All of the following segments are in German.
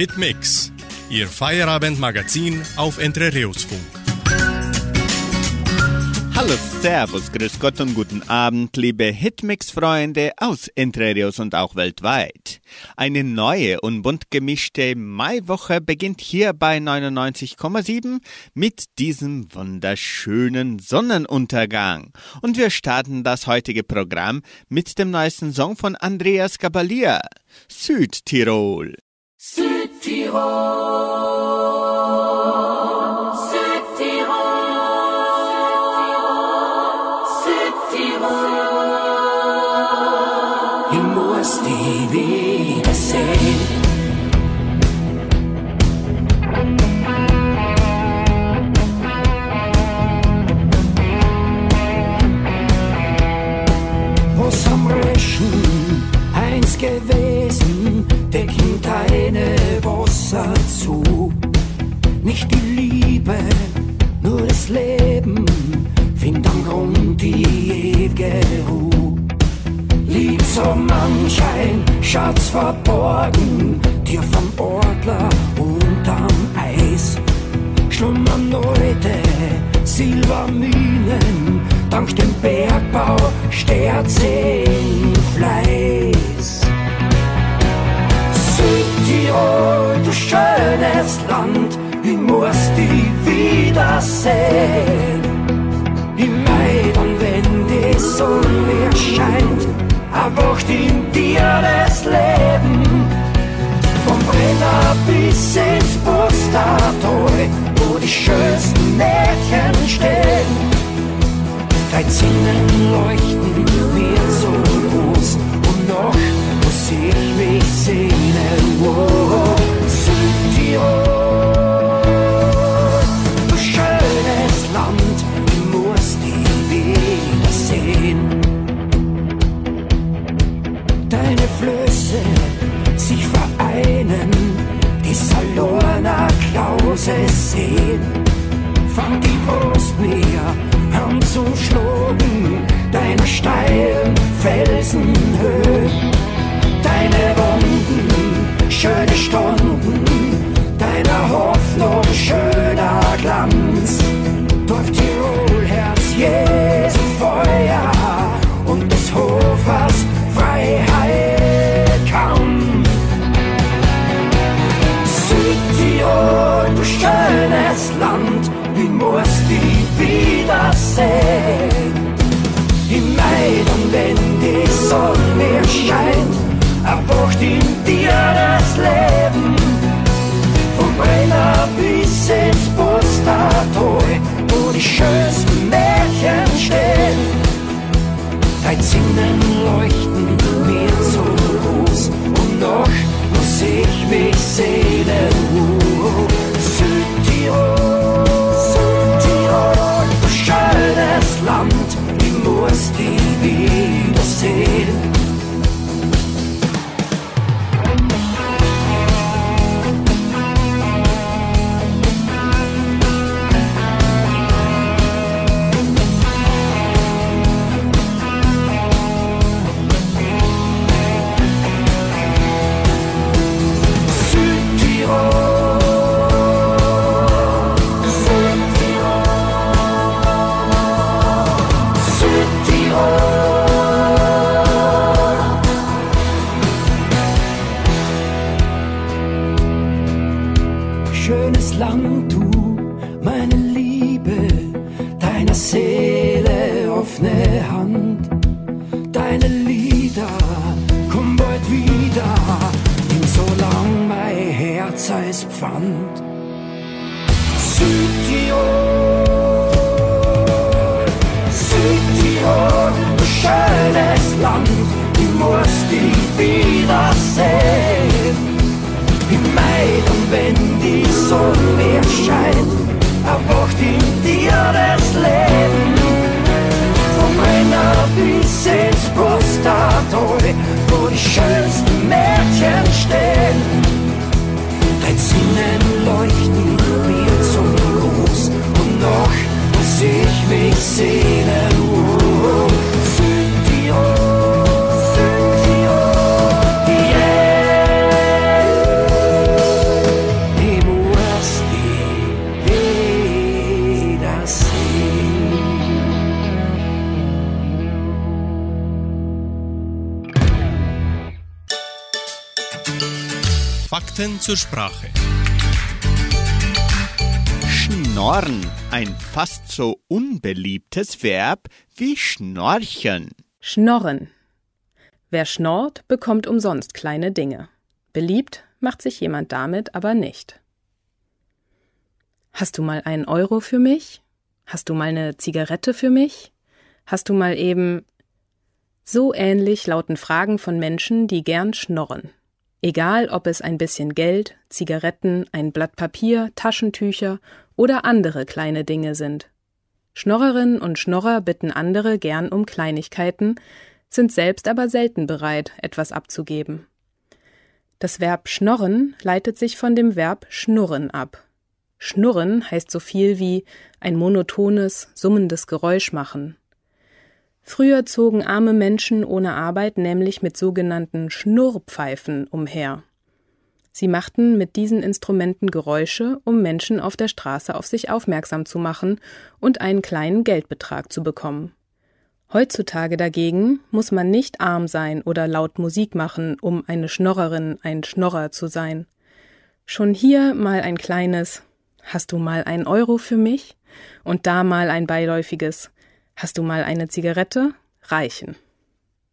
Hitmix, Ihr Feierabendmagazin auf Entre Rios Funk. Hallo, Servus, Grüß Gott und guten Abend, liebe Hitmix-Freunde aus Entre Rios und auch weltweit. Eine neue und bunt gemischte Maiwoche beginnt hier bei 99,7 mit diesem wunderschönen Sonnenuntergang. Und wir starten das heutige Programm mit dem neuesten Song von Andreas Gabalier, Südtirol. Südtirol, Leben, find am Grund die ewige Ruhe. Lieb so manch ein Schatz verborgen, dir vom Ortler unterm Eis schlummern heute Silberminen, dank dem Bergbau Sterzen Fleiß. Südtirol, du schönes Land, ich muss dich wiedersehen. Im Mai, und wenn die Sonne scheint, erwacht in dir das Leben. Vom Brenner bis ins Postertal, wo die schönsten Mädchen stehen. Dein Zinnen leuchten Zur Sprache. Schnorren, ein fast so unbeliebtes Verb wie schnorchen. Schnorren. Wer schnorrt, bekommt umsonst kleine Dinge. Beliebt macht sich jemand damit aber nicht. Hast du mal einen Euro für mich? Hast du mal eine Zigarette für mich? Hast du mal eben. So ähnlich lauten Fragen von Menschen, die gern schnorren. Egal, ob es ein bisschen Geld, Zigaretten, ein Blatt Papier, Taschentücher oder andere kleine Dinge sind. Schnorrerinnen und Schnorrer bitten andere gern um Kleinigkeiten, sind selbst aber selten bereit, etwas abzugeben. Das Verb schnorren leitet sich von dem Verb schnurren ab. Schnurren heißt so viel wie ein monotones, summendes Geräusch machen. Früher zogen arme Menschen ohne Arbeit nämlich mit sogenannten Schnurrpfeifen umher. Sie machten mit diesen Instrumenten Geräusche, um Menschen auf der Straße auf sich aufmerksam zu machen und einen kleinen Geldbetrag zu bekommen. Heutzutage dagegen muss man nicht arm sein oder laut Musik machen, um eine Schnorrerin, ein Schnorrer zu sein. Schon hier mal ein kleines Hast du mal einen Euro für mich? Und da mal ein beiläufiges Hast du mal eine Zigarette? reichen.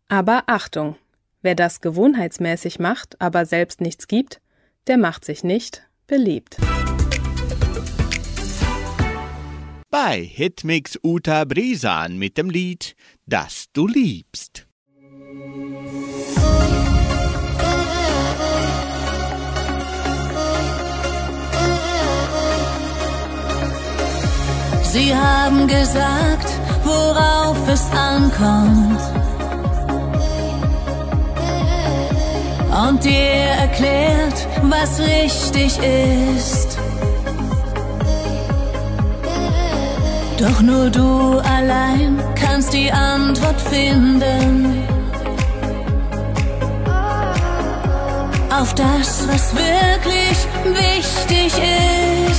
Aber Achtung, wer das gewohnheitsmäßig macht, aber selbst nichts gibt, der macht sich nicht beliebt. Bei Hitmix Uta Brisan mit dem Lied Das du liebst. Sie haben gesagt, worauf es ankommt. Und dir erklärt, was richtig ist. Doch nur du allein kannst die Antwort finden. Auf das, was wirklich wichtig ist.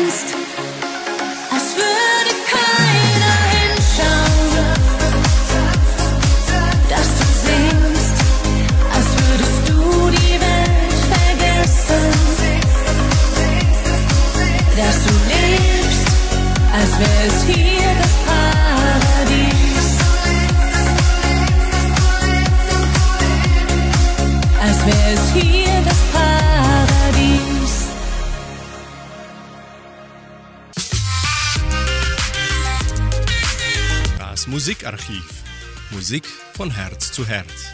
least. Musik von Herz zu Herz.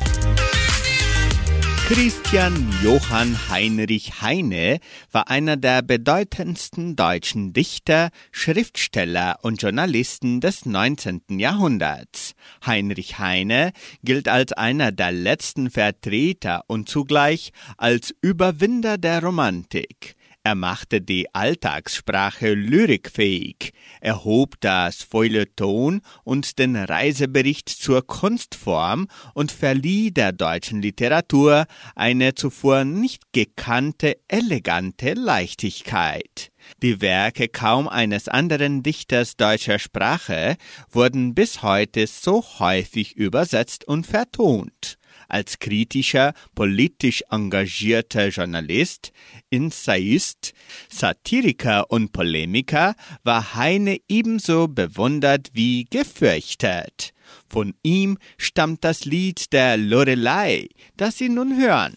Christian Johann Heinrich Heine war einer der bedeutendsten deutschen Dichter, Schriftsteller und Journalisten des 19. Jahrhunderts. Heinrich Heine gilt als einer der letzten Vertreter und zugleich als Überwinder der Romantik. Er machte die Alltagssprache lyrikfähig, erhob das Feuilleton und den Reisebericht zur Kunstform und verlieh der deutschen Literatur eine zuvor nicht gekannte elegante Leichtigkeit. Die Werke kaum eines anderen Dichters deutscher Sprache wurden bis heute so häufig übersetzt und vertont als kritischer, politisch engagierter Journalist, Essayist, Satiriker und Polemiker war Heine ebenso bewundert wie gefürchtet. Von ihm stammt das Lied der Lorelei, das Sie nun hören.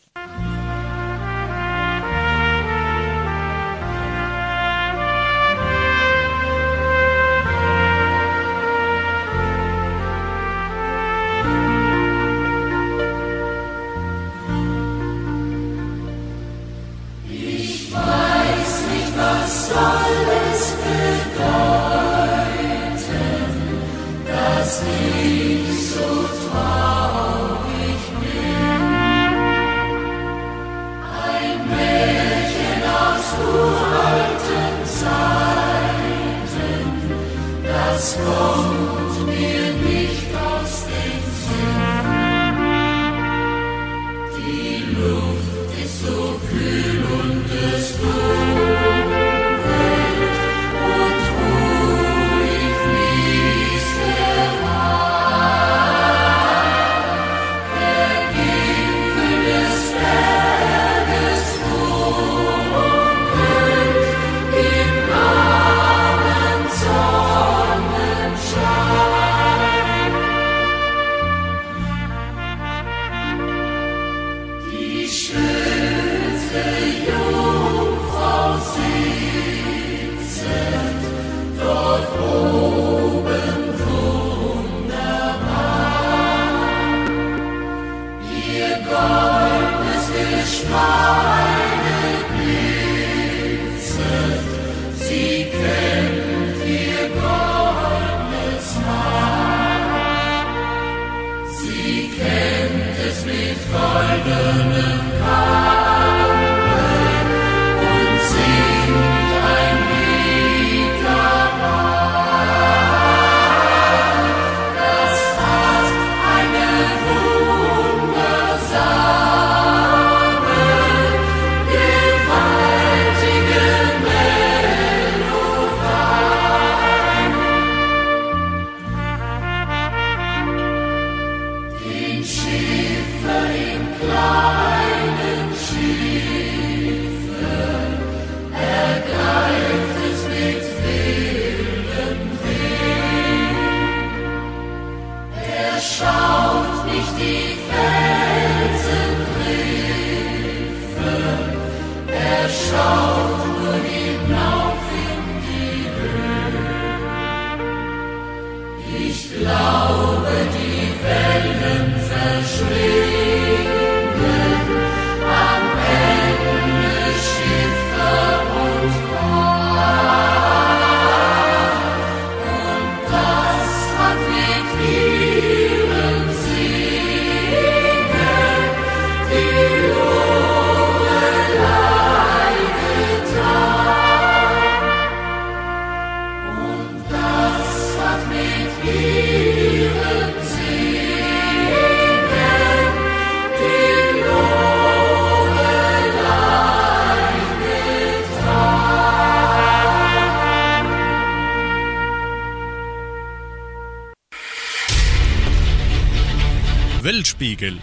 Weltspiegel.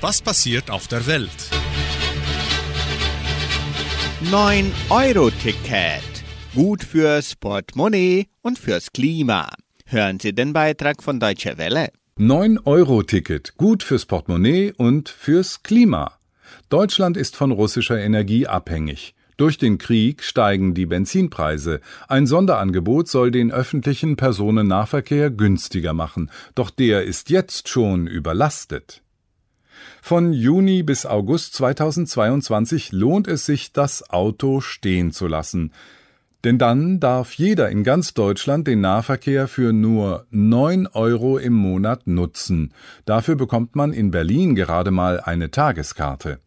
Was passiert auf der Welt? 9-Euro-Ticket. Gut fürs Portemonnaie und fürs Klima. Hören Sie den Beitrag von Deutsche Welle. 9-Euro-Ticket. Gut fürs Portemonnaie und fürs Klima. Deutschland ist von russischer Energie abhängig. Durch den Krieg steigen die Benzinpreise. Ein Sonderangebot soll den öffentlichen Personennahverkehr günstiger machen, doch der ist jetzt schon überlastet. Von Juni bis August 2022 lohnt es sich, das Auto stehen zu lassen. Denn dann darf jeder in ganz Deutschland den Nahverkehr für nur 9 Euro im Monat nutzen. Dafür bekommt man in Berlin gerade mal eine Tageskarte.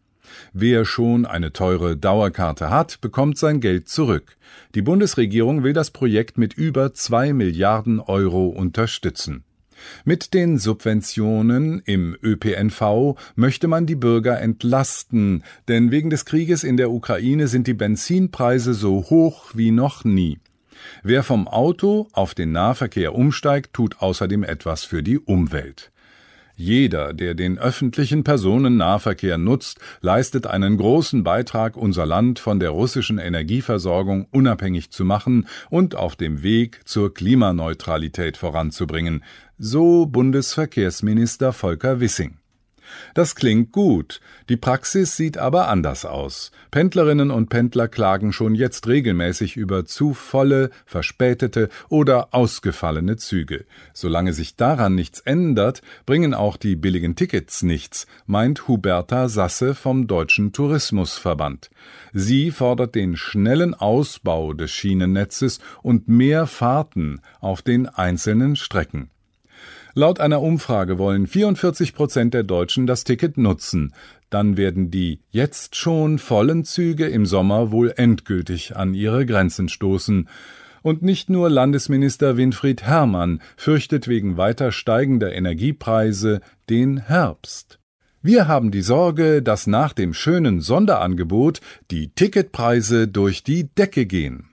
Wer schon eine teure Dauerkarte hat, bekommt sein Geld zurück. Die Bundesregierung will das Projekt mit über zwei Milliarden Euro unterstützen. Mit den Subventionen im ÖPNV möchte man die Bürger entlasten, denn wegen des Krieges in der Ukraine sind die Benzinpreise so hoch wie noch nie. Wer vom Auto auf den Nahverkehr umsteigt, tut außerdem etwas für die Umwelt. Jeder, der den öffentlichen Personennahverkehr nutzt, leistet einen großen Beitrag, unser Land von der russischen Energieversorgung unabhängig zu machen und auf dem Weg zur Klimaneutralität voranzubringen, so Bundesverkehrsminister Volker Wissing. Das klingt gut, die Praxis sieht aber anders aus. Pendlerinnen und Pendler klagen schon jetzt regelmäßig über zu volle, verspätete oder ausgefallene Züge. Solange sich daran nichts ändert, bringen auch die billigen Tickets nichts, meint Huberta Sasse vom Deutschen Tourismusverband. Sie fordert den schnellen Ausbau des Schienennetzes und mehr Fahrten auf den einzelnen Strecken. Laut einer Umfrage wollen 44 Prozent der Deutschen das Ticket nutzen. Dann werden die jetzt schon vollen Züge im Sommer wohl endgültig an ihre Grenzen stoßen. Und nicht nur Landesminister Winfried Herrmann fürchtet wegen weiter steigender Energiepreise den Herbst. Wir haben die Sorge, dass nach dem schönen Sonderangebot die Ticketpreise durch die Decke gehen.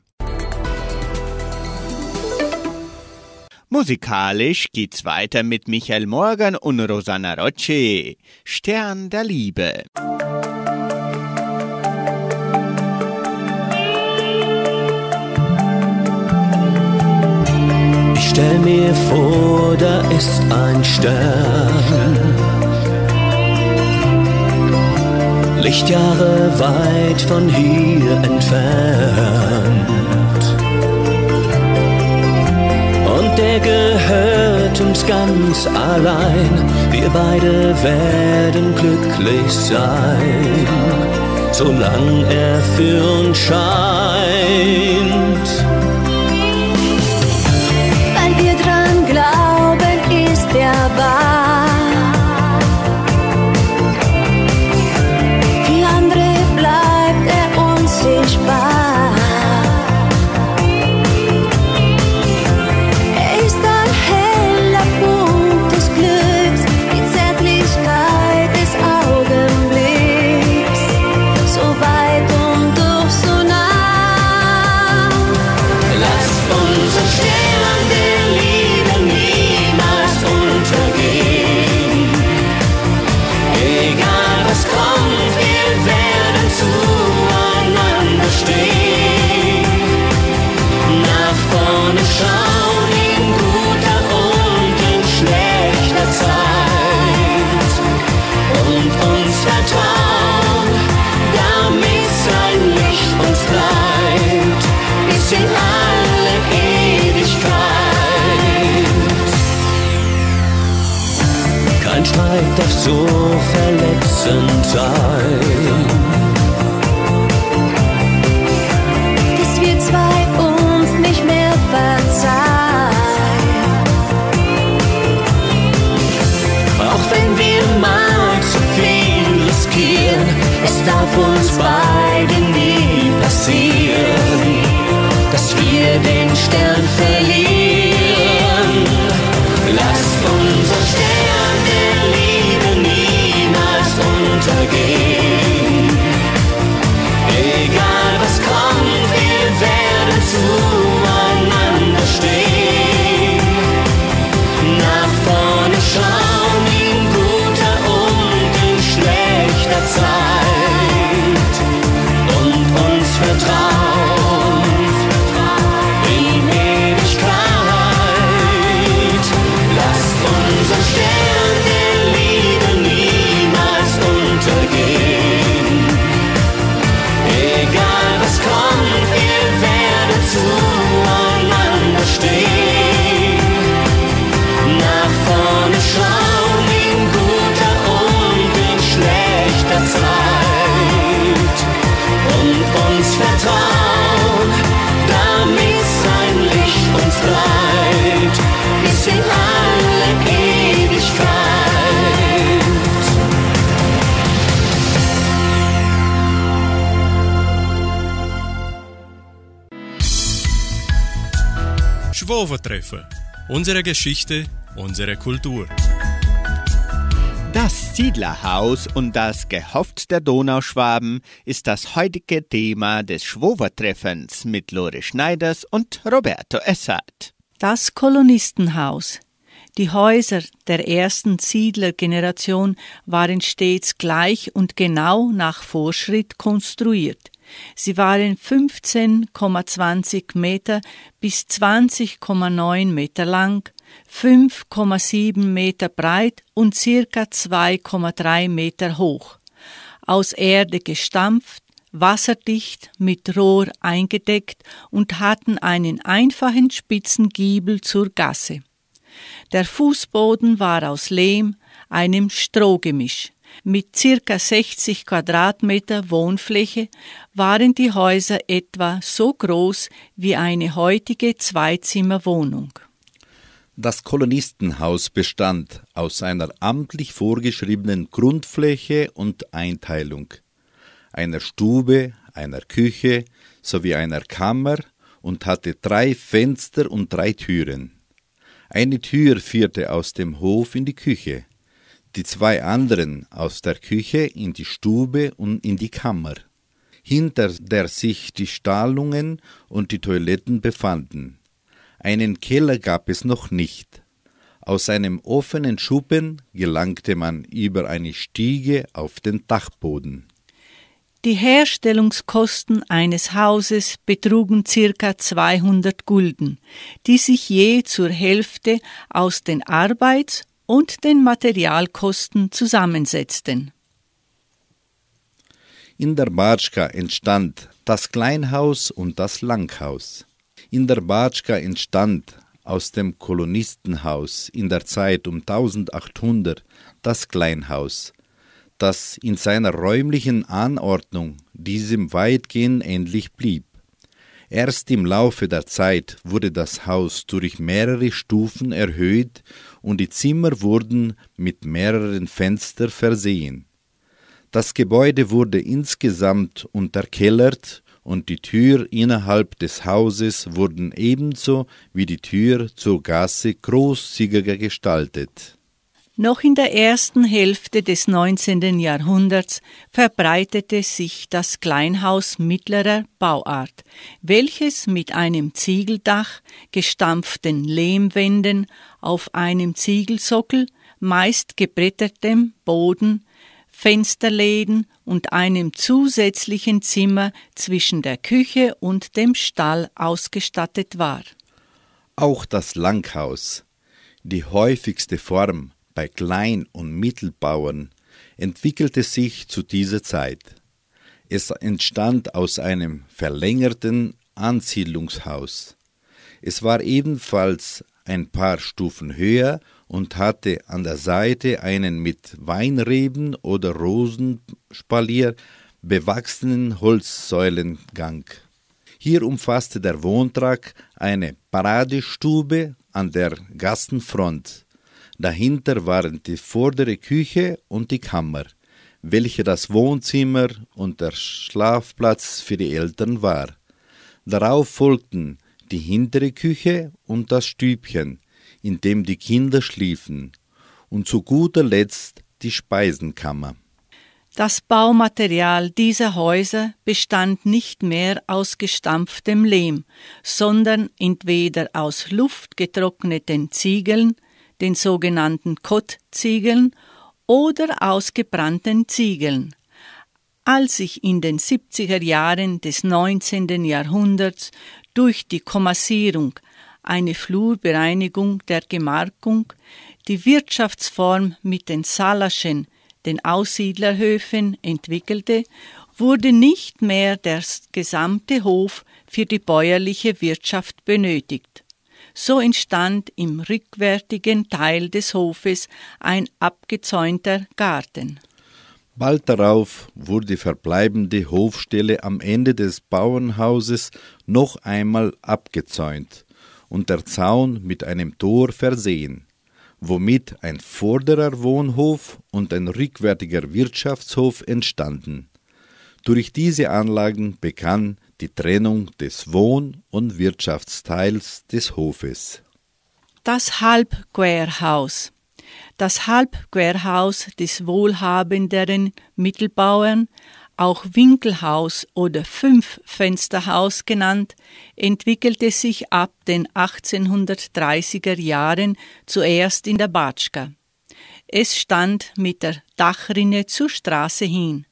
Musikalisch geht's weiter mit Michael Morgan und Rosanna Rocci. Stern der Liebe. Ich stell mir vor, da ist ein Stern. Lichtjahre weit von hier entfernt. Der gehört uns ganz allein. Wir beide werden glücklich sein, solange er für uns scheint. So verletzend sein. Schwovertreffen. Unsere Geschichte, unsere Kultur. Das Siedlerhaus und das Gehöft der Donauschwaben ist das heutige Thema des Schwovertreffens mit Lore Schneiders und Roberto Essert. Das Kolonistenhaus. Die Häuser der ersten Siedlergeneration waren stets gleich und genau nach Vorschritt konstruiert. Sie waren 15,20 Meter bis 20,9 Meter lang, 5,7 Meter breit und circa 2,3 Meter hoch. Aus Erde gestampft, wasserdicht, mit Rohr eingedeckt und hatten einen einfachen spitzen Giebel zur Gasse. Der Fußboden war aus Lehm, einem Strohgemisch. Mit circa 60 Quadratmeter Wohnfläche waren die Häuser etwa so groß wie eine heutige Zweizimmerwohnung. Das Kolonistenhaus bestand aus einer amtlich vorgeschriebenen Grundfläche und Einteilung, einer Stube, einer Küche sowie einer Kammer und hatte drei Fenster und drei Türen. Eine Tür führte aus dem Hof in die Küche, die zwei anderen aus der Küche in die Stube und in die Kammer, hinter der sich die Stallungen und die Toiletten befanden. Einen Keller gab es noch nicht. Aus einem offenen Schuppen gelangte man über eine Stiege auf den Dachboden. Die Herstellungskosten eines Hauses betrugen circa 200 Gulden, die sich je zur Hälfte aus den Arbeits- und den Materialkosten zusammensetzten. In der Batschka entstand das Kleinhaus und das Langhaus. In der Batschka entstand aus dem Kolonistenhaus in der Zeit um 1800 das Kleinhaus, das in seiner räumlichen Anordnung diesem weitgehend ähnlich blieb. Erst im Laufe der Zeit wurde das Haus durch mehrere Stufen erhöht und die Zimmer wurden mit mehreren Fenstern versehen. Das Gebäude wurde insgesamt unterkellert und die Tür innerhalb des Hauses wurden ebenso wie die Tür zur Gasse großzügiger gestaltet. Noch in der ersten Hälfte des 19. Jahrhunderts verbreitete sich das Kleinhaus mittlerer Bauart, welches mit einem Ziegeldach, gestampften Lehmwänden auf einem Ziegelsockel, meist gebrettertem Boden, Fensterläden und einem zusätzlichen Zimmer zwischen der Küche und dem Stall ausgestattet war. Auch das Langhaus, die häufigste Form bei Klein- und Mittelbauern entwickelte sich zu dieser Zeit. Es entstand aus einem verlängerten Ansiedlungshaus. Es war ebenfalls ein paar Stufen höher und hatte an der Seite einen mit Weinreben oder Rosenspalier bewachsenen Holzsäulengang. Hier umfasste der Wohntrag eine Paradestube an der Gassenfront. Dahinter waren die vordere Küche und die Kammer, welche das Wohnzimmer und der Schlafplatz für die Eltern war. Darauf folgten die hintere Küche und das Stübchen, in dem die Kinder schliefen, und zu guter Letzt die Speisenkammer. Das Baumaterial dieser Häuser bestand nicht mehr aus gestampftem Lehm, sondern entweder aus luftgetrockneten Ziegeln, den sogenannten Kottziegeln oder aus gebrannten Ziegeln. Als sich in den 70er Jahren des 19. Jahrhunderts durch die Kommassierung, eine Flurbereinigung der Gemarkung, die Wirtschaftsform mit den Salaschen, den Aussiedlerhöfen, entwickelte, wurde nicht mehr der gesamte Hof für die bäuerliche Wirtschaft benötigt. So entstand im rückwärtigen Teil des Hofes ein abgezäunter Garten. Bald darauf wurde die verbleibende Hofstelle am Ende des Bauernhauses noch einmal abgezäunt und der Zaun mit einem Tor versehen, womit ein vorderer Wohnhof und ein rückwärtiger Wirtschaftshof entstanden. Durch diese Anlagen begann die Trennung des Wohn- und Wirtschaftsteils des Hofes. Das Halbquerhaus. Das Halbquerhaus des wohlhabenderen Mittelbauern, auch Winkelhaus oder Fünffensterhaus genannt, entwickelte sich ab den 1830er Jahren zuerst in der Batschka. Es stand mit der Dachrinne zur Straße hin.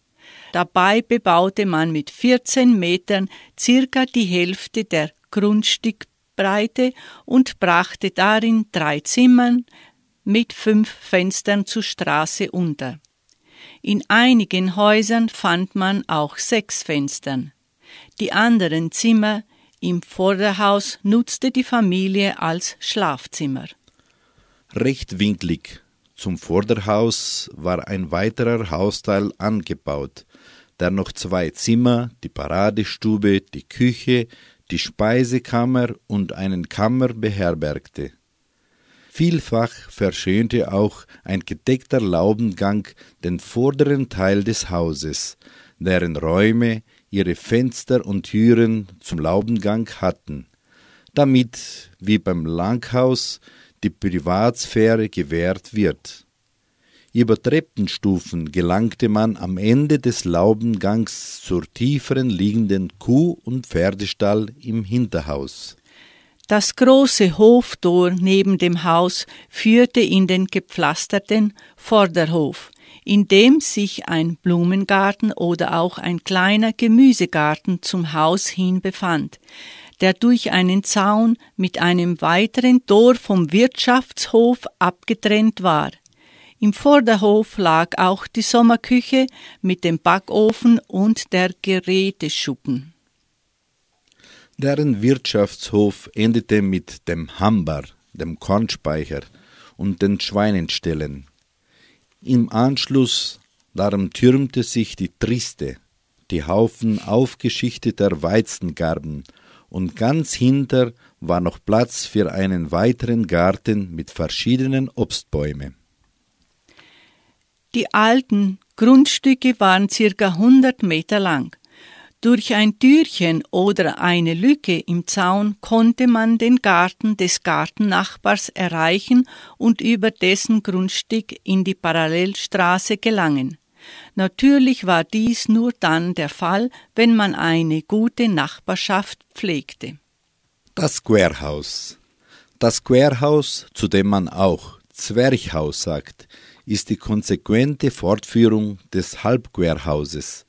Dabei bebaute man mit 14 Metern circa die Hälfte der Grundstückbreite und brachte darin drei Zimmern mit fünf Fenstern zur Straße unter. In einigen Häusern fand man auch sechs Fenstern. Die anderen Zimmer im Vorderhaus nutzte die Familie als Schlafzimmer. Rechtwinklig zum Vorderhaus war ein weiterer Hausteil angebaut, der noch zwei Zimmer, die Paradestube, die Küche, die Speisekammer und einen Kammer beherbergte. Vielfach verschönte auch ein gedeckter Laubengang den vorderen Teil des Hauses, deren Räume ihre Fenster und Türen zum Laubengang hatten, damit, wie beim Langhaus, die Privatsphäre gewährt wird. Über Treppenstufen gelangte man am Ende des Laubengangs zur tieferen liegenden Kuh- und Pferdestall im Hinterhaus. Das große Hoftor neben dem Haus führte in den gepflasterten Vorderhof, in dem sich ein Blumengarten oder auch ein kleiner Gemüsegarten zum Haus hin befand, der durch einen Zaun mit einem weiteren Tor vom Wirtschaftshof abgetrennt war. Im Vorderhof lag auch die Sommerküche mit dem Backofen und der Geräteschuppen. Deren Wirtschaftshof endete mit dem Hambar, dem Kornspeicher und den Schweinenställen. Im Anschluss darum türmte sich die Triste, die Haufen aufgeschichteter Weizengarben, und ganz hinter war noch Platz für einen weiteren Garten mit verschiedenen Obstbäumen. Die alten Grundstücke waren circa 100 Meter lang. Durch ein Türchen oder eine Lücke im Zaun konnte man den Garten des Gartennachbars erreichen und über dessen Grundstück in die Parallelstraße gelangen. Natürlich war dies nur dann der Fall, wenn man eine gute Nachbarschaft pflegte. Das Querhaus. Das Querhaus, zu dem man auch Zwerchhaus sagt, ist die konsequente Fortführung des Halbquerhauses.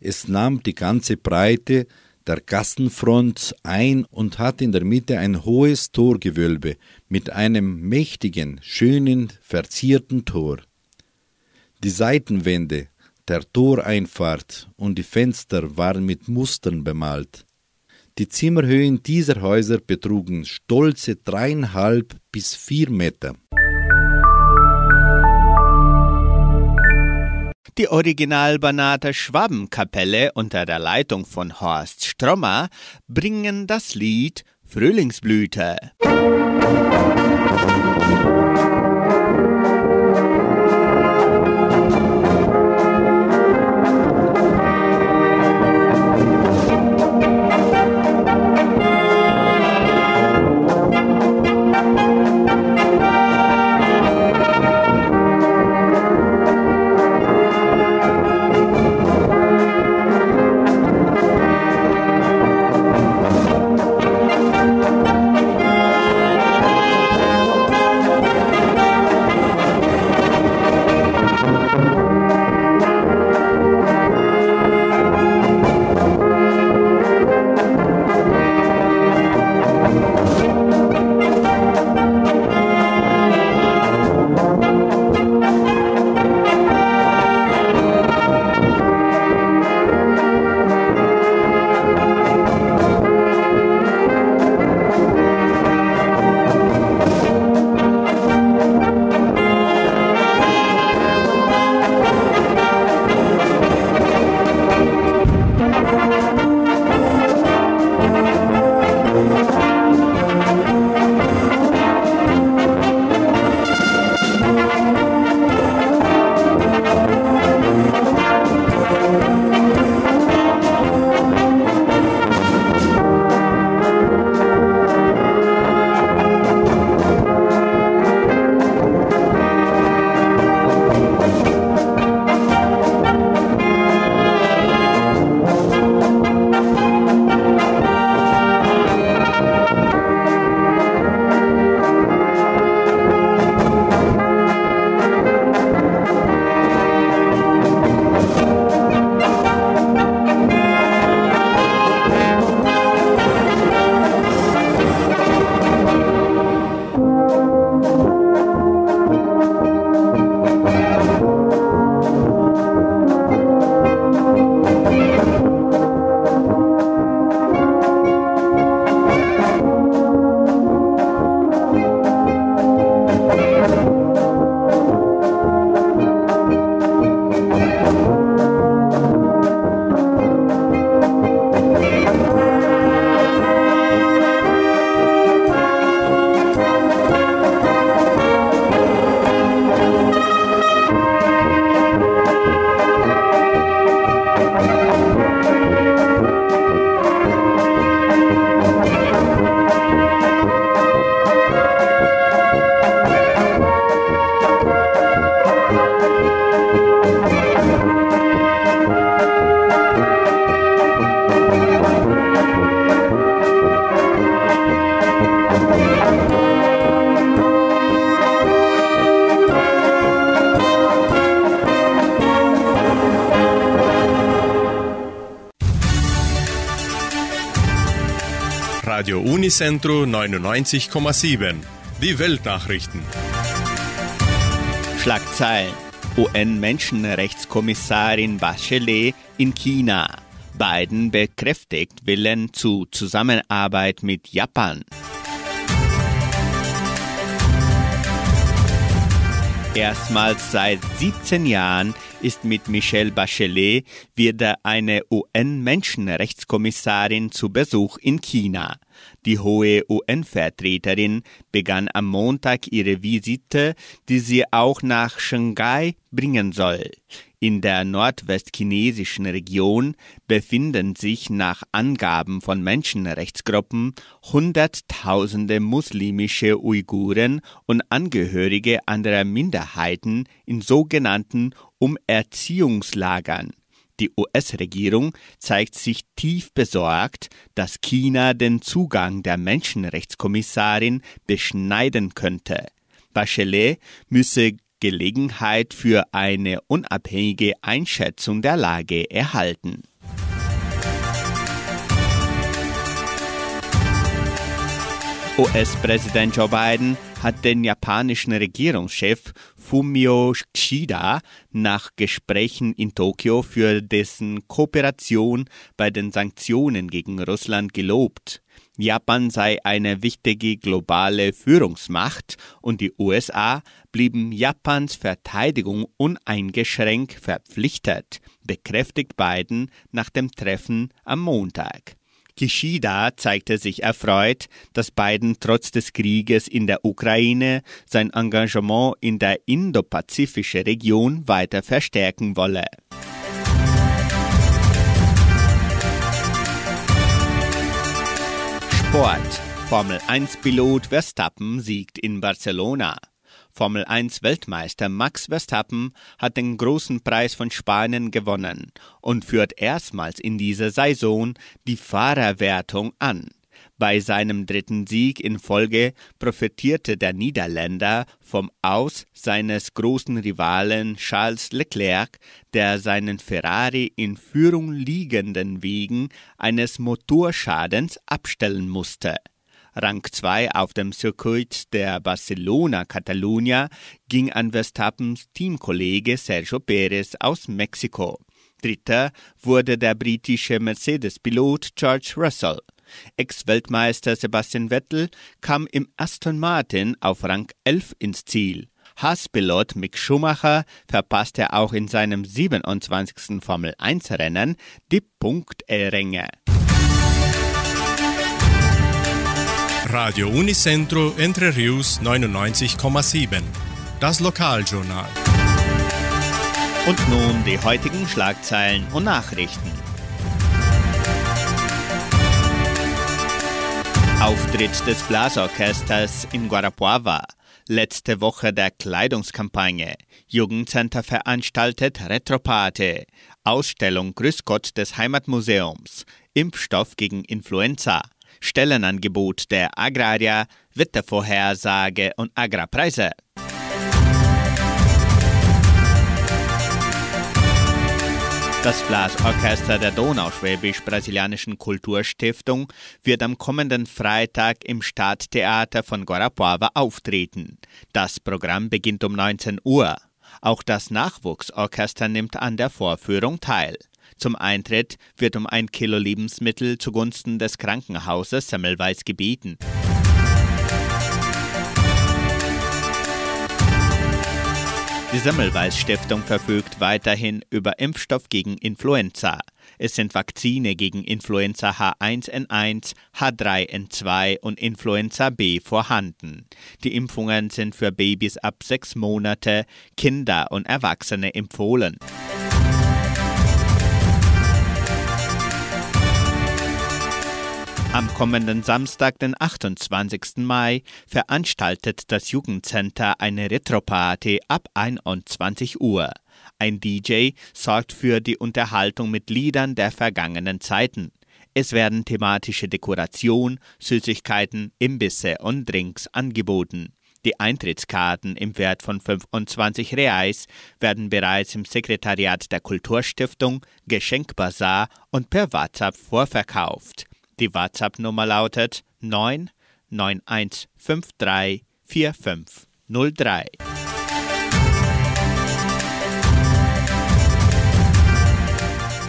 Es nahm die ganze Breite der Gassenfront ein und hat in der Mitte ein hohes Torgewölbe mit einem mächtigen, schönen, verzierten Tor. Die Seitenwände, der Toreinfahrt und die Fenster waren mit Mustern bemalt. Die Zimmerhöhen dieser Häuser betrugen stolze dreieinhalb bis vier Meter. Die Original-Banater Schwabenkapelle unter der Leitung von Horst Strommer bringen das Lied Frühlingsblüte. Radio Unicentro 99,7. Die Weltnachrichten. Schlagzeilen. UN-Menschenrechtskommissarin Bachelet in China. Biden bekräftigt Willen zu Zusammenarbeit mit Japan. Erstmals seit 17 Jahren ist mit Michelle Bachelet wieder eine UN-Menschenrechtskommissarin zu Besuch in China. Die hohe UN-Vertreterin begann am Montag ihre Visite, die sie auch nach Shanghai bringen soll. In der nordwestchinesischen Region befinden sich nach Angaben von Menschenrechtsgruppen Hunderttausende muslimische Uiguren und Angehörige anderer Minderheiten in sogenannten Umerziehungslagern. Die US-Regierung zeigt sich tief besorgt, dass China den Zugang der Menschenrechtskommissarin beschneiden könnte. Bachelet müsse Gelegenheit für eine unabhängige Einschätzung der Lage erhalten. US-Präsident Joe Biden hat den japanischen Regierungschef Fumio Kishida nach Gesprächen in Tokio für dessen Kooperation bei den Sanktionen gegen Russland gelobt. Japan sei eine wichtige globale Führungsmacht und die USA blieben Japans Verteidigung uneingeschränkt verpflichtet, bekräftigt Biden nach dem Treffen am Montag. Kishida zeigte sich erfreut, dass Biden trotz des Krieges in der Ukraine sein Engagement in der indopazifischen Region weiter verstärken wolle. Sport. Formel 1-Pilot Verstappen siegt in Barcelona. Formel 1 Weltmeister Max Verstappen hat den großen Preis von Spanien gewonnen und führt erstmals in dieser Saison die Fahrerwertung an. Bei seinem dritten Sieg in Folge profitierte der Niederländer vom Aus seines großen Rivalen Charles Leclerc, der seinen Ferrari in Führung liegenden wegen eines Motorschadens abstellen musste. Rang 2 auf dem Circuit der Barcelona Catalunya ging an Verstappens Teamkollege Sergio Perez aus Mexiko. Dritter wurde der britische Mercedes-Pilot George Russell. Ex-Weltmeister Sebastian Vettel kam im Aston Martin auf Rang 11 ins Ziel. Haas-Pilot Mick Schumacher verpasste auch in seinem 27. Formel-1-Rennen die Punkteränge. Radio Unicentro Entre Rius 99,7. Das Lokaljournal. Und nun die heutigen Schlagzeilen und Nachrichten. Auftritt des Blasorchesters in Guarapuava. Letzte Woche der Kleidungskampagne. Jugendcenter veranstaltet Retropate. Ausstellung Grüß Gott des Heimatmuseums. Impfstoff gegen Influenza. Stellenangebot der Agrarier, Wettervorhersage und Agrarpreise. Das Blasorchester der Donauschwäbisch-Brasilianischen Kulturstiftung wird am kommenden Freitag im Stadttheater von Guarapuava auftreten. Das Programm beginnt um 19 Uhr. Auch das Nachwuchsorchester nimmt an der Vorführung teil. Zum Eintritt wird um ein Kilo Lebensmittel zugunsten des Krankenhauses Semmelweis gebeten. Die Semmelweis Stiftung verfügt weiterhin über Impfstoff gegen Influenza. Es sind Vakzine gegen Influenza H1N1, H3N2 und Influenza B vorhanden. Die Impfungen sind für Babys ab sechs Monate, Kinder und Erwachsene empfohlen. Am kommenden Samstag, den 28. Mai, veranstaltet das Jugendcenter eine Retroparty ab 21 Uhr. Ein DJ sorgt für die Unterhaltung mit Liedern der vergangenen Zeiten. Es werden thematische Dekoration, Süßigkeiten, Imbisse und Drinks angeboten. Die Eintrittskarten im Wert von 25 Reais werden bereits im Sekretariat der Kulturstiftung, Geschenkbazar und per WhatsApp vorverkauft. Die WhatsApp-Nummer lautet 991534503.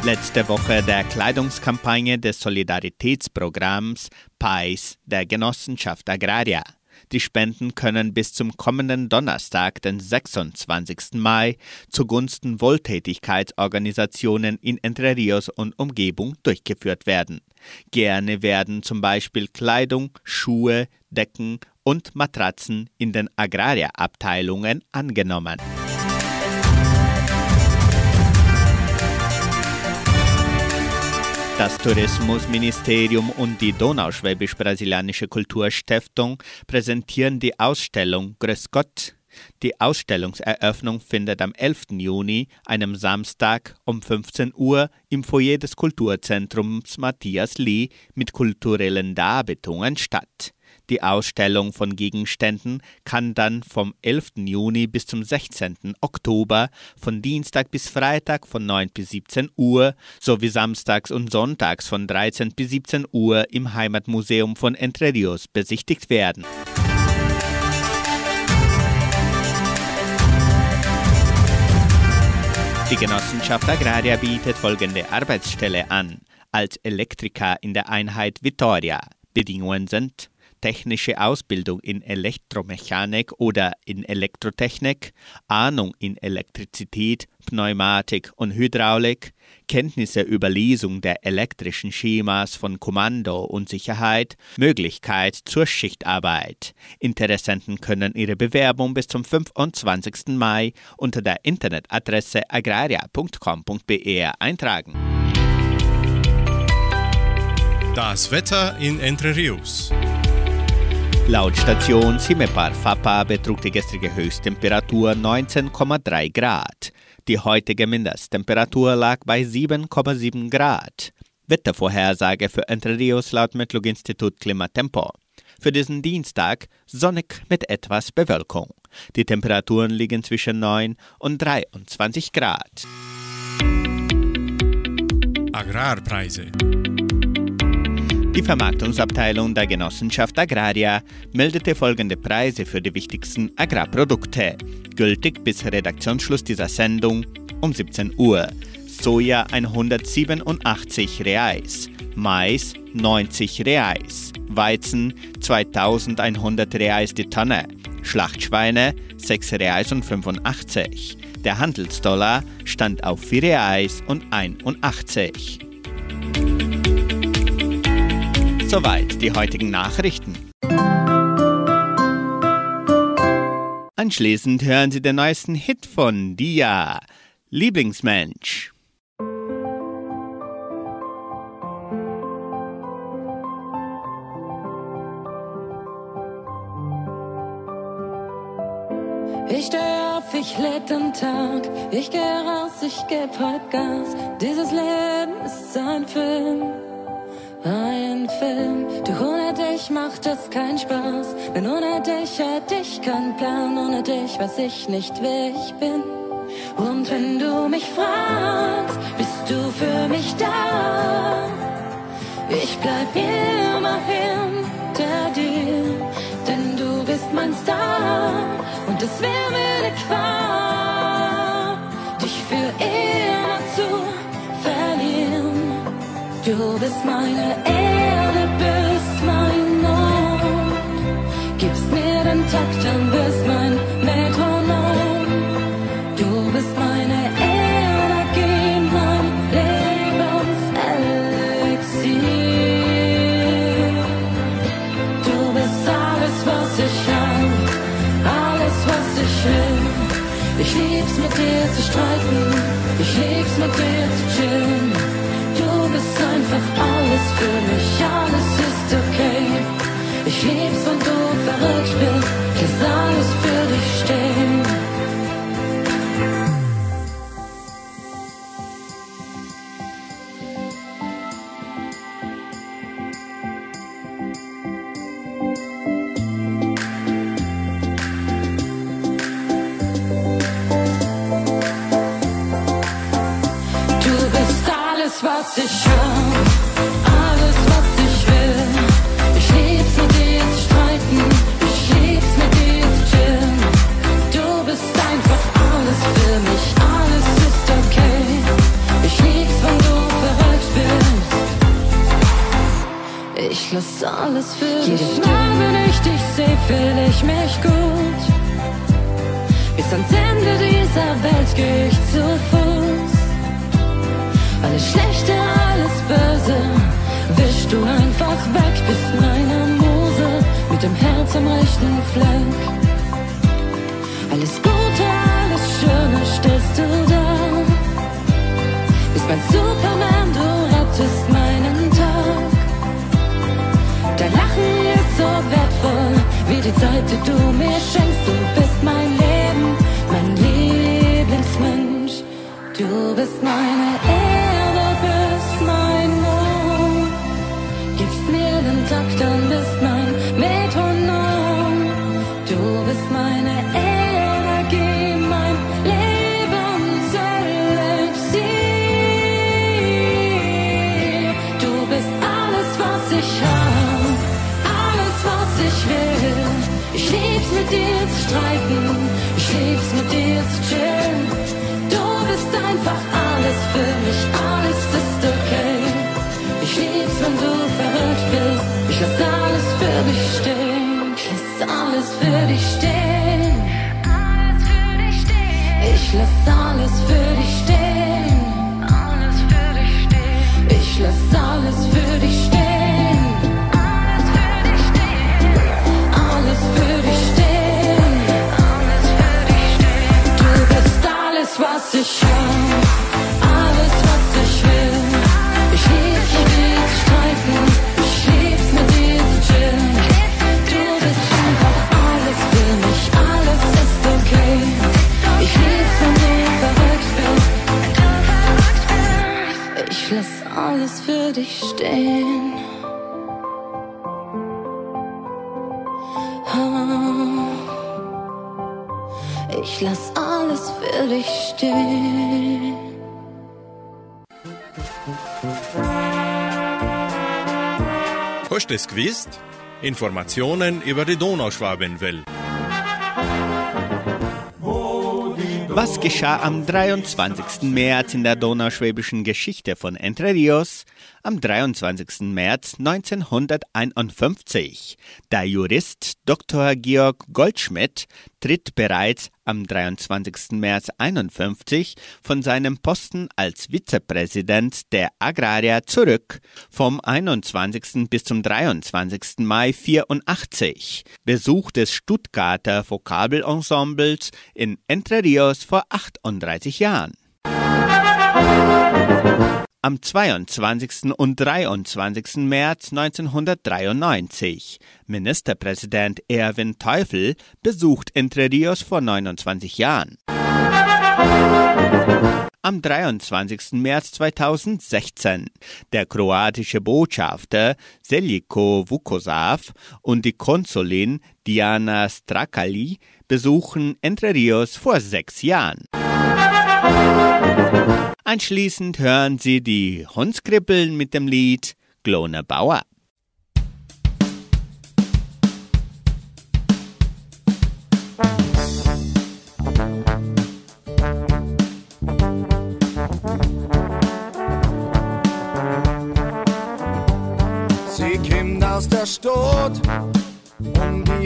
Letzte Woche der Kleidungskampagne des Solidaritätsprogramms PAIS der Genossenschaft Agraria. Die Spenden können bis zum kommenden Donnerstag, den 26. Mai, zugunsten Wohltätigkeitsorganisationen in Entre Rios und Umgebung durchgeführt werden. Gerne werden zum Beispiel Kleidung, Schuhe, Decken und Matratzen in den Agraria-Abteilungen angenommen. Das Tourismusministerium und die Donauschwäbisch-Brasilianische Kulturstiftung präsentieren die Ausstellung Grüß Gott. Die Ausstellungseröffnung findet am 11. Juni, einem Samstag um 15 Uhr im Foyer des Kulturzentrums Matthias Lee mit kulturellen Darbietungen statt. Die Ausstellung von Gegenständen kann dann vom 11. Juni bis zum 16. Oktober von Dienstag bis Freitag von 9 bis 17 Uhr sowie samstags und sonntags von 13 bis 17 Uhr im Heimatmuseum von Entre Rios besichtigt werden. Die Genossenschaft Agraria bietet folgende Arbeitsstelle an. Als Elektriker in der Einheit Vittoria. Bedingungen sind technische Ausbildung in Elektromechanik oder in Elektrotechnik, Ahnung in Elektrizität, Pneumatik und Hydraulik, Kenntnisse über Lesung der elektrischen Schemas von Kommando und Sicherheit, Möglichkeit zur Schichtarbeit. Interessenten können ihre Bewerbung bis zum 25. Mai unter der Internetadresse agraria.com.br eintragen. Das Wetter in Entre Rios. Laut Station Simepar Fapa betrug die gestrige Höchsttemperatur 19,3 Grad. Die heutige Mindesttemperatur lag bei 7,7 Grad. Wettervorhersage für Entre Rios laut Metlog-Institut Klimatempo. Für diesen Dienstag sonnig mit etwas Bewölkung. Die Temperaturen liegen zwischen 9 und 23 Grad. Agrarpreise. Die Vermarktungsabteilung der Genossenschaft Agraria meldete folgende Preise für die wichtigsten Agrarprodukte, gültig bis Redaktionsschluss dieser Sendung um 17 Uhr. Soja 187 Reais, Mais 90 Reais, Weizen 2100 Reais die Tonne, Schlachtschweine 6 Reais und 85. Der Handelsdollar stand auf 4 Reais und 81. Soweit die heutigen Nachrichten. Anschließend hören Sie den neuesten Hit von Dia, Lieblingsmensch. Ich steh auf, ich leb den Tag. Ich geh raus, ich geb heut Gas. Dieses Leben ist ein Film. Ein Film. Du ohne dich macht es keinen Spaß. Denn ohne dich hätte ich keinen Plan. Ohne dich weiß ich nicht, wer ich bin. Und wenn du mich fragst, bist du für mich da? Ich bleib immer hinter dir, denn du bist mein Star und es wäre mir eine Qual, Du bist meine Hast du es gewusst? Informationen über die Donauschwabenwelle. Was geschah am 23. März in der donauschwäbischen Geschichte von Entre Rios? Am 23. März 1951. Der Jurist Dr. Georg Goldschmidt tritt bereits am 23. März 51 von seinem Posten als Vizepräsident der Agrarier zurück. Vom 21. bis zum 23. Mai 84. Besuch des Stuttgarter Vokabelensembles in Entre Rios vor 38 Jahren. Am 22. und 23. März 1993. Ministerpräsident Erwin Teufel besucht Entre Rios vor 29 Jahren. Am 23. März 2016. Der kroatische Botschafter Seljko Vukosav und die Konsulin Diana Strakali besuchen Entre Rios vor sechs Jahren. Anschließend hören Sie die Hundskribbeln mit dem Lied Glone Bauer. Sie kommt aus der Stadt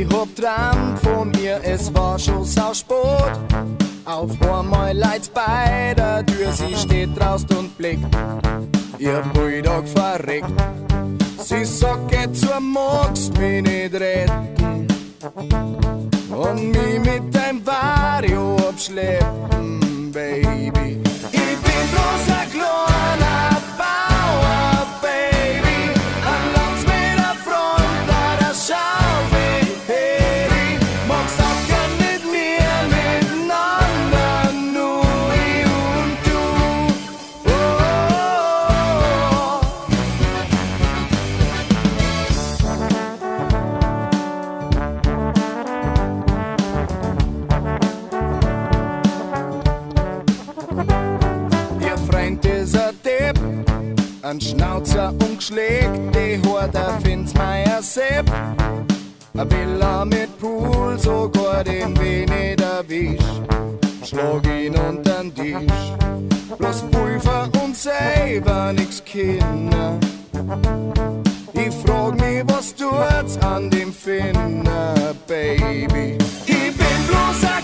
ich hab dran von ihr, es war schon sau spät. Auf einmal leid's bei der Tür, sie steht draußen und blickt, ihr Bulldog verreckt. Sie sagt, geh zur magst mich nicht retten und mich mit deinem Vario abschleppen, Baby. Ich bin bloß ein kleiner Und geschlägt, die der Finsmeier Sepp. Ein Villa mit Pool, sogar den wenig erwisch. Schlag ihn untern Tisch, bloß Pulver und selber nix Kinder. Ich frag mich, was tut's an dem Finger, Baby? Ich bin bloß ein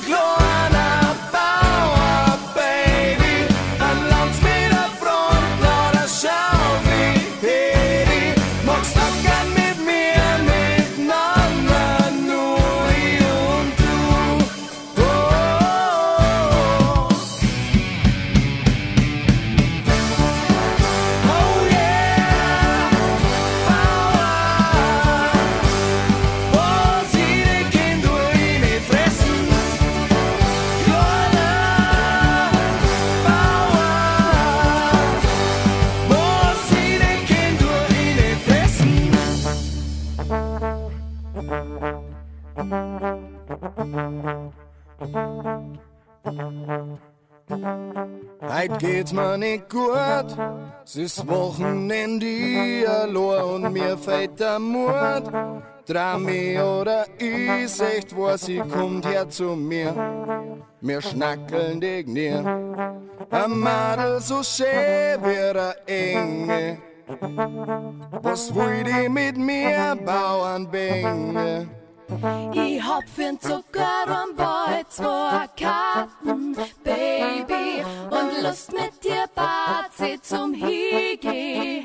geht's mir nicht gut, es ist Wochenende allein und mir fällt der Mut. Drami oder ich, echt was sie kommt her zu mir. Wir schnackeln die Knie. Ein Madel so schön wie ein Engel. Was will die mit mir, Bauernbänge? Ich hab für'n Zucker und bald zwei Karten, Baby. Und Lust mit dir bat sie zum Higi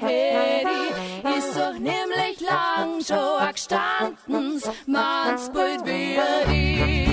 Ich such nämlich lang schon gestandens, man's Bild wie die.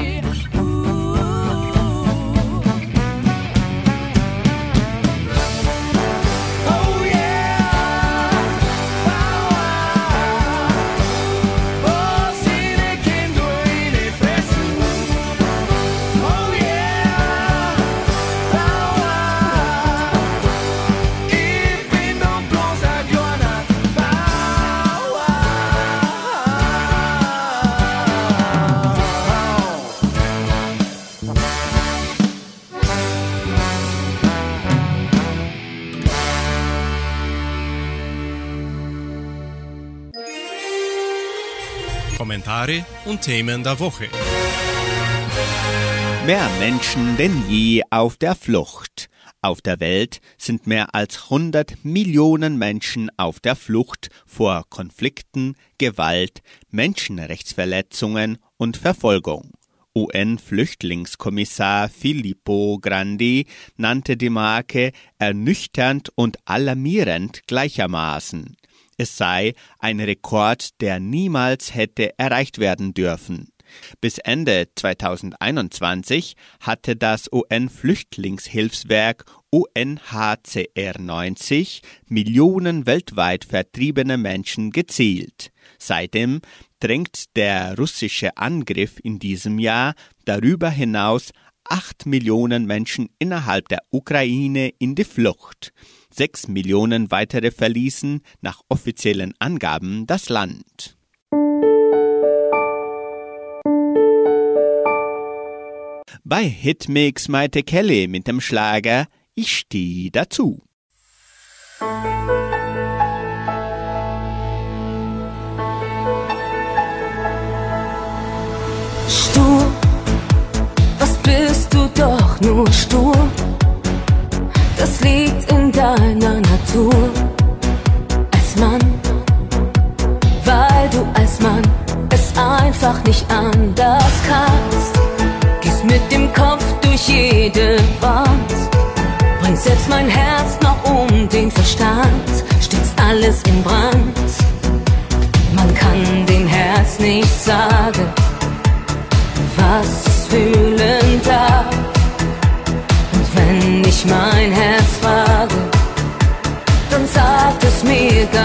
Kommentare und Themen der Woche. Mehr Menschen denn je auf der Flucht. Auf der Welt sind mehr als 100 Millionen Menschen auf der Flucht vor Konflikten, Gewalt, Menschenrechtsverletzungen und Verfolgung. UN-Flüchtlingskommissar Filippo Grandi nannte die Marke ernüchternd und alarmierend gleichermaßen. Es sei ein Rekord, der niemals hätte erreicht werden dürfen. Bis Ende 2021 hatte das UN-Flüchtlingshilfswerk UNHCR 90 Millionen weltweit vertriebene Menschen gezielt. Seitdem drängt der russische Angriff in diesem Jahr darüber hinaus acht Millionen Menschen innerhalb der Ukraine in die Flucht. Sechs Millionen weitere verließen nach offiziellen Angaben das Land. Bei Hitmix Maite Kelly mit dem Schlager Ich steh dazu. Stur, was bist du doch nur stur? Das liegt in deiner Natur. Als Mann, weil du als Mann es einfach nicht anders kannst. Gehst mit dem Kopf durch jede Wand. Bringst selbst mein Herz noch um den Verstand. Stürzt alles in Brand. Man kann dem Herz nicht sagen, was es fühlen darf.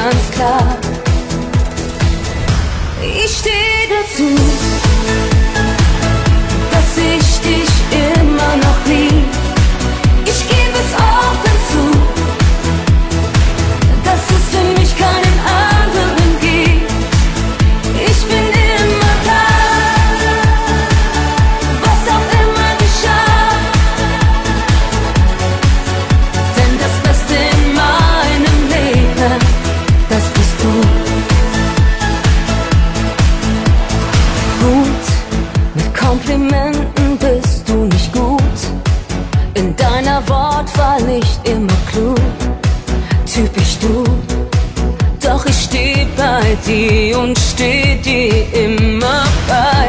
Ganz klar. Ich stehe dazu, sie und steht dir immer bei.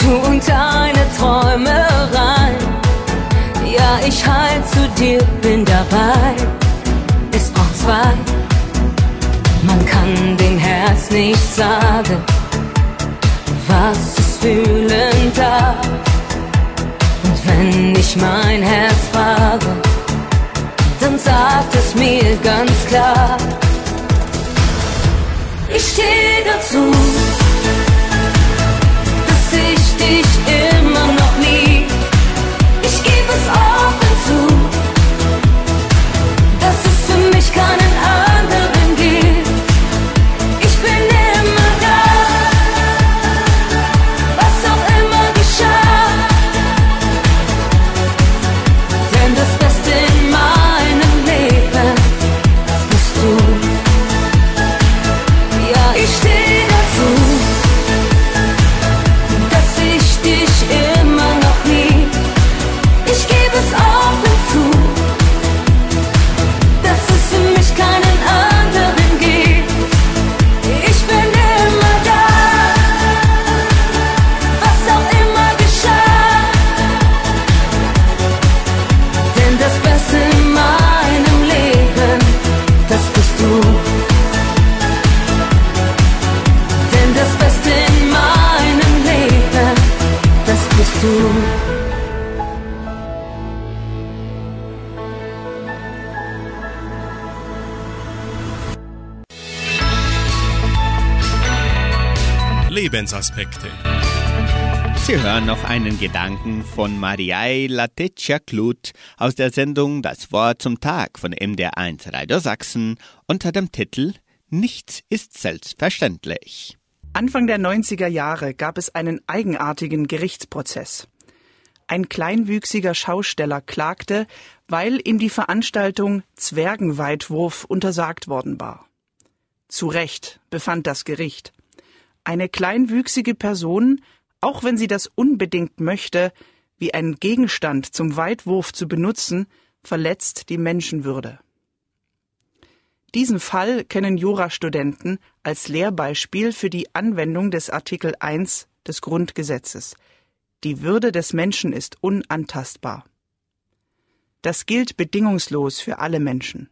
Du und deine Träumereien. Ja, ich halt zu dir, bin dabei. Es braucht zwei. Man kann dem Herz nicht sagen, was es fühlen darf. Und wenn ich mein Herz frage, dann sagt es mir ganz klar. Stehe dazu, dass ich dich noch einen Gedanken von Mariai Latetia Kluth aus der Sendung Das Wort zum Tag von MDR1 Radio Sachsen unter dem Titel Nichts ist selbstverständlich. Anfang der 90er Jahre gab es einen eigenartigen Gerichtsprozess. Ein kleinwüchsiger Schausteller klagte, weil ihm die Veranstaltung Zwergenweitwurf untersagt worden war. Zu Recht befand das Gericht. Eine kleinwüchsige Person, auch wenn sie das unbedingt möchte, wie einen Gegenstand zum Weitwurf zu benutzen, verletzt die Menschenwürde. Diesen Fall kennen Jurastudenten als Lehrbeispiel für die Anwendung des Artikel 1 des Grundgesetzes. Die Würde des Menschen ist unantastbar. Das gilt bedingungslos für alle Menschen.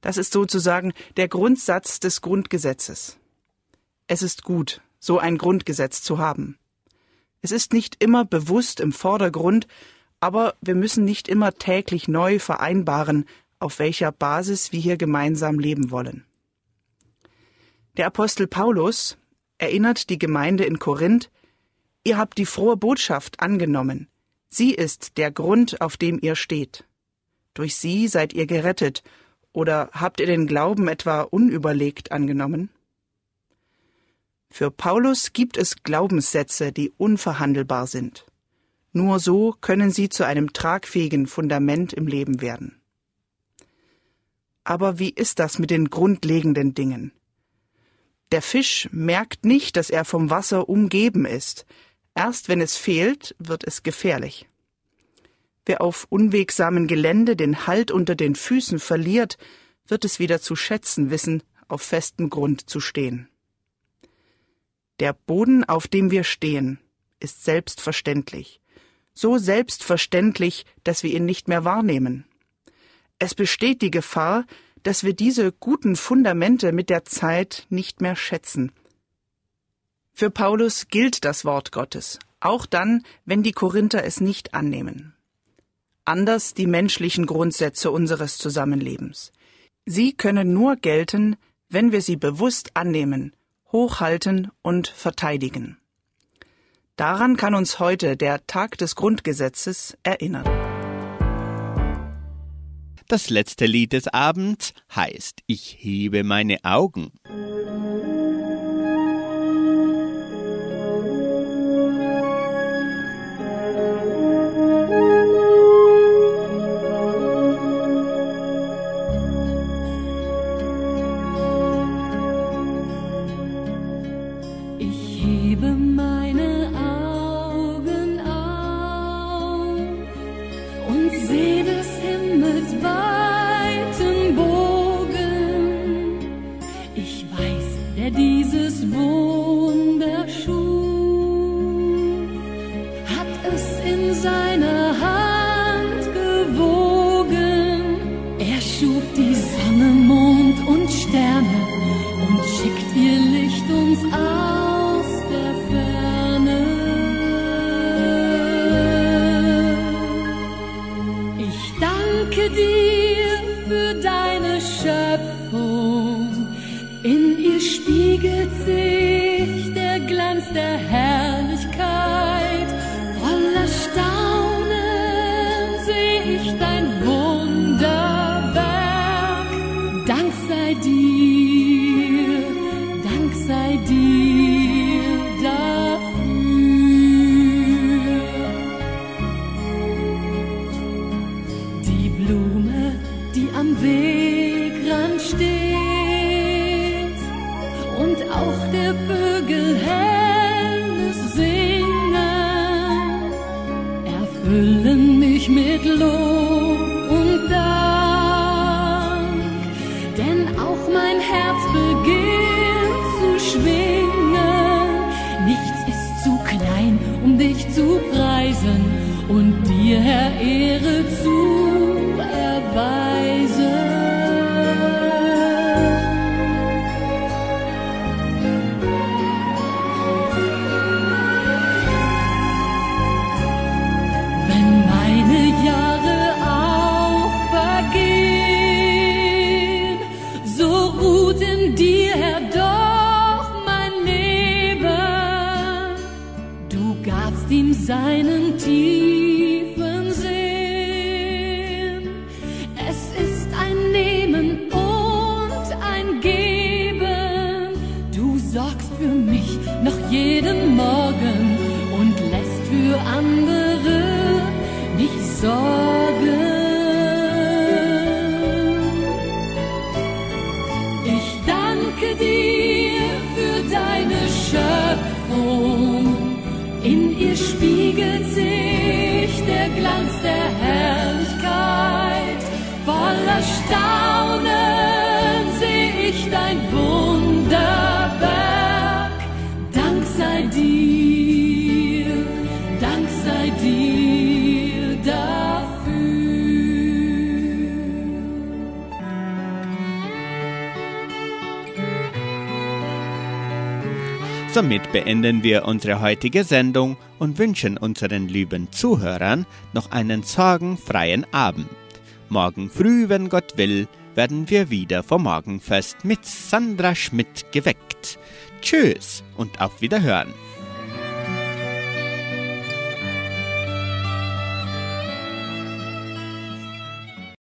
Das ist sozusagen der Grundsatz des Grundgesetzes. Es ist gut, so ein Grundgesetz zu haben. Es ist nicht immer bewusst im Vordergrund, aber wir müssen nicht immer täglich neu vereinbaren, auf welcher Basis wir hier gemeinsam leben wollen. Der Apostel Paulus erinnert die Gemeinde in Korinth, ihr habt die frohe Botschaft angenommen. Sie ist der Grund, auf dem ihr steht. Durch sie seid ihr gerettet, oder habt ihr den Glauben etwa unüberlegt angenommen? Für Paulus gibt es Glaubenssätze, die unverhandelbar sind. Nur so können sie zu einem tragfähigen Fundament im Leben werden. Aber wie ist das mit den grundlegenden Dingen? Der Fisch merkt nicht, dass er vom Wasser umgeben ist. Erst wenn es fehlt, wird es gefährlich. Wer auf unwegsamen Gelände den Halt unter den Füßen verliert, wird es wieder zu schätzen wissen, auf festem Grund zu stehen. Der Boden, auf dem wir stehen, ist selbstverständlich. So selbstverständlich, dass wir ihn nicht mehr wahrnehmen. Es besteht die Gefahr, dass wir diese guten Fundamente mit der Zeit nicht mehr schätzen. Für Paulus gilt das Wort Gottes, auch dann, wenn die Korinther es nicht annehmen. Anders die menschlichen Grundsätze unseres Zusammenlebens. Sie können nur gelten, wenn wir sie bewusst annehmen, hochhalten und verteidigen. Daran kann uns heute der Tag des Grundgesetzes erinnern. Das letzte Lied des Abends heißt Ich hebe meine Augen. Ehre zu. Somit beenden wir unsere heutige Sendung und wünschen unseren lieben Zuhörern noch einen sorgenfreien Abend. Morgen früh, wenn Gott will, werden wir wieder vom Morgenfest mit Sandra Schmidt geweckt. Tschüss und auf Wiederhören.